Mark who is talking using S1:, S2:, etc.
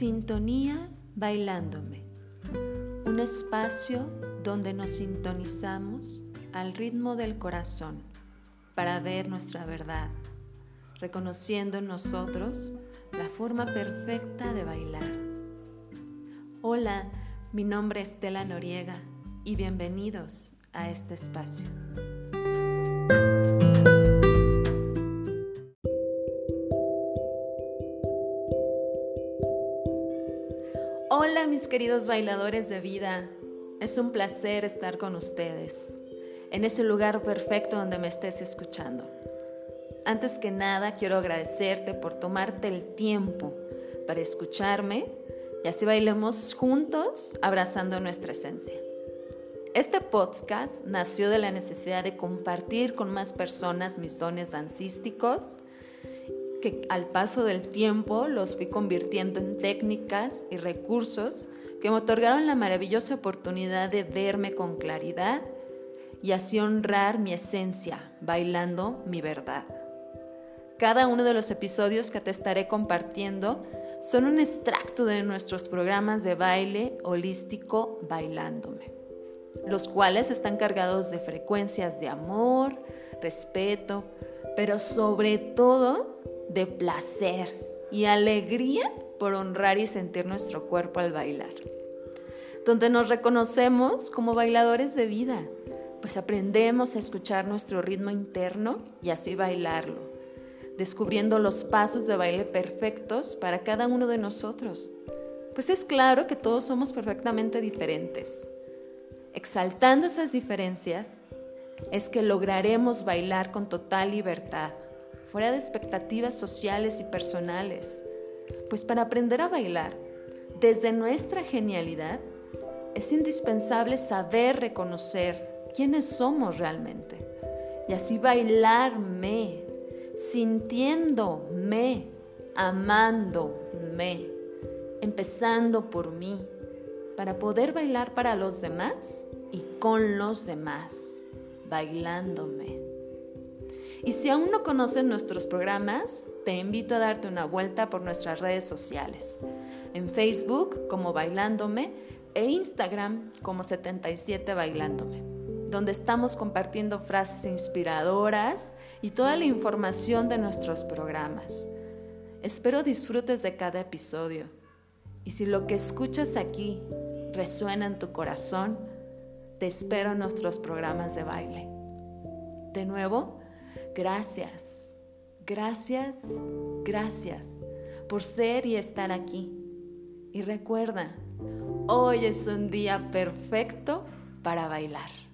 S1: Sintonía Bailándome, un espacio donde nos sintonizamos al ritmo del corazón para ver nuestra verdad, reconociendo en nosotros la forma perfecta de bailar. Hola, mi nombre es Estela Noriega y bienvenidos a este espacio. Hola mis queridos bailadores de vida, es un placer estar con ustedes, en ese lugar perfecto donde me estés escuchando. Antes que nada, quiero agradecerte por tomarte el tiempo para escucharme y así bailemos juntos abrazando nuestra esencia. Este podcast nació de la necesidad de compartir con más personas mis dones dancísticos que al paso del tiempo los fui convirtiendo en técnicas y recursos que me otorgaron la maravillosa oportunidad de verme con claridad y así honrar mi esencia, bailando mi verdad. Cada uno de los episodios que te estaré compartiendo son un extracto de nuestros programas de baile holístico Bailándome, los cuales están cargados de frecuencias de amor, respeto, pero sobre todo de placer y alegría por honrar y sentir nuestro cuerpo al bailar. Donde nos reconocemos como bailadores de vida, pues aprendemos a escuchar nuestro ritmo interno y así bailarlo, descubriendo los pasos de baile perfectos para cada uno de nosotros. Pues es claro que todos somos perfectamente diferentes. Exaltando esas diferencias, es que lograremos bailar con total libertad fuera de expectativas sociales y personales. Pues para aprender a bailar, desde nuestra genialidad, es indispensable saber reconocer quiénes somos realmente y así bailarme, sintiéndome, amándome, empezando por mí, para poder bailar para los demás y con los demás, bailándome. Y si aún no conoces nuestros programas, te invito a darte una vuelta por nuestras redes sociales. En Facebook como Bailándome e Instagram como 77 Bailándome, donde estamos compartiendo frases inspiradoras y toda la información de nuestros programas. Espero disfrutes de cada episodio. Y si lo que escuchas aquí resuena en tu corazón, te espero en nuestros programas de baile. De nuevo, Gracias, gracias, gracias por ser y estar aquí. Y recuerda, hoy es un día perfecto para bailar.